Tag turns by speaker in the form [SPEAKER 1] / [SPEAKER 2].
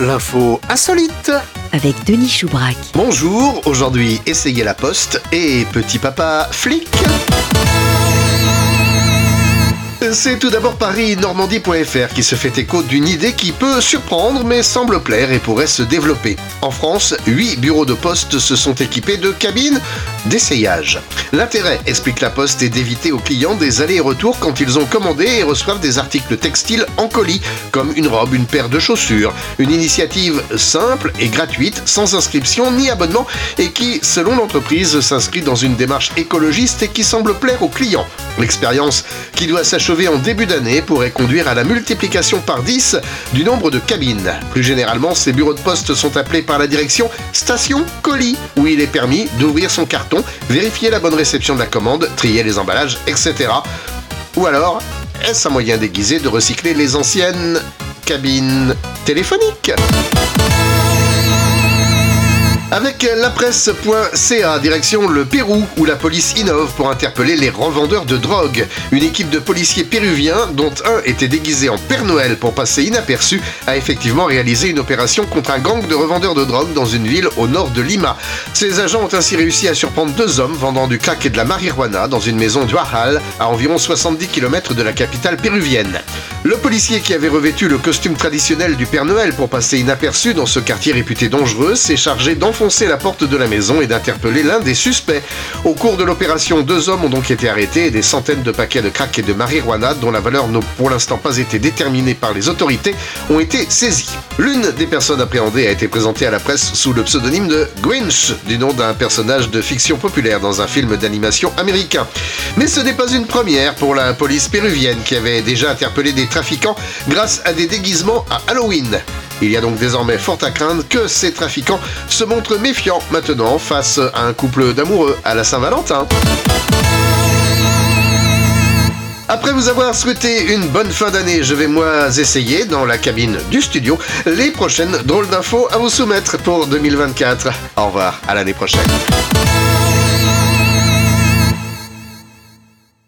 [SPEAKER 1] l'info insolite.
[SPEAKER 2] avec Denis Choubrac.
[SPEAKER 1] Bonjour, aujourd'hui essayez la poste et petit papa flic. C'est tout d'abord Paris-Normandie.fr qui se fait écho d'une idée qui peut surprendre mais semble plaire et pourrait se développer. En France, 8 bureaux de poste se sont équipés de cabines d'essayage. L'intérêt, explique la Poste, est d'éviter aux clients des allers et retours quand ils ont commandé et reçoivent des articles textiles en colis, comme une robe, une paire de chaussures. Une initiative simple et gratuite, sans inscription ni abonnement, et qui, selon l'entreprise, s'inscrit dans une démarche écologiste et qui semble plaire aux clients. L'expérience, qui doit s'achever en début d'année, pourrait conduire à la multiplication par 10 du nombre de cabines. Plus généralement, ces bureaux de poste sont appelés par la direction station colis, où il est permis d'ouvrir son carton, vérifier la bonne réception de la commande, trier les emballages, etc. Ou alors, est-ce un moyen déguisé de recycler les anciennes cabines téléphoniques? Avec la presse.ca, direction le Pérou, où la police innove pour interpeller les revendeurs de drogue. Une équipe de policiers péruviens, dont un était déguisé en Père Noël pour passer inaperçu, a effectivement réalisé une opération contre un gang de revendeurs de drogue dans une ville au nord de Lima. Ces agents ont ainsi réussi à surprendre deux hommes vendant du crack et de la marijuana dans une maison d'Huajal, à environ 70 km de la capitale péruvienne. Le policier qui avait revêtu le costume traditionnel du Père Noël pour passer inaperçu dans ce quartier réputé dangereux s'est chargé d'enfoncer la porte de la maison et d'interpeller l'un des suspects. Au cours de l'opération, deux hommes ont donc été arrêtés et des centaines de paquets de crack et de marijuana, dont la valeur n'a pour l'instant pas été déterminée par les autorités, ont été saisis. L'une des personnes appréhendées a été présentée à la presse sous le pseudonyme de Grinch, du nom d'un personnage de fiction populaire dans un film d'animation américain. Mais ce n'est pas une première pour la police péruvienne qui avait déjà interpellé des trafiquants grâce à des déguisements à Halloween. Il y a donc désormais fort à craindre que ces trafiquants se montrent méfiants maintenant face à un couple d'amoureux à la Saint-Valentin. Après vous avoir souhaité une bonne fin d'année, je vais moi essayer dans la cabine du studio les prochaines drôles d'infos à vous soumettre pour 2024. Au revoir, à l'année prochaine.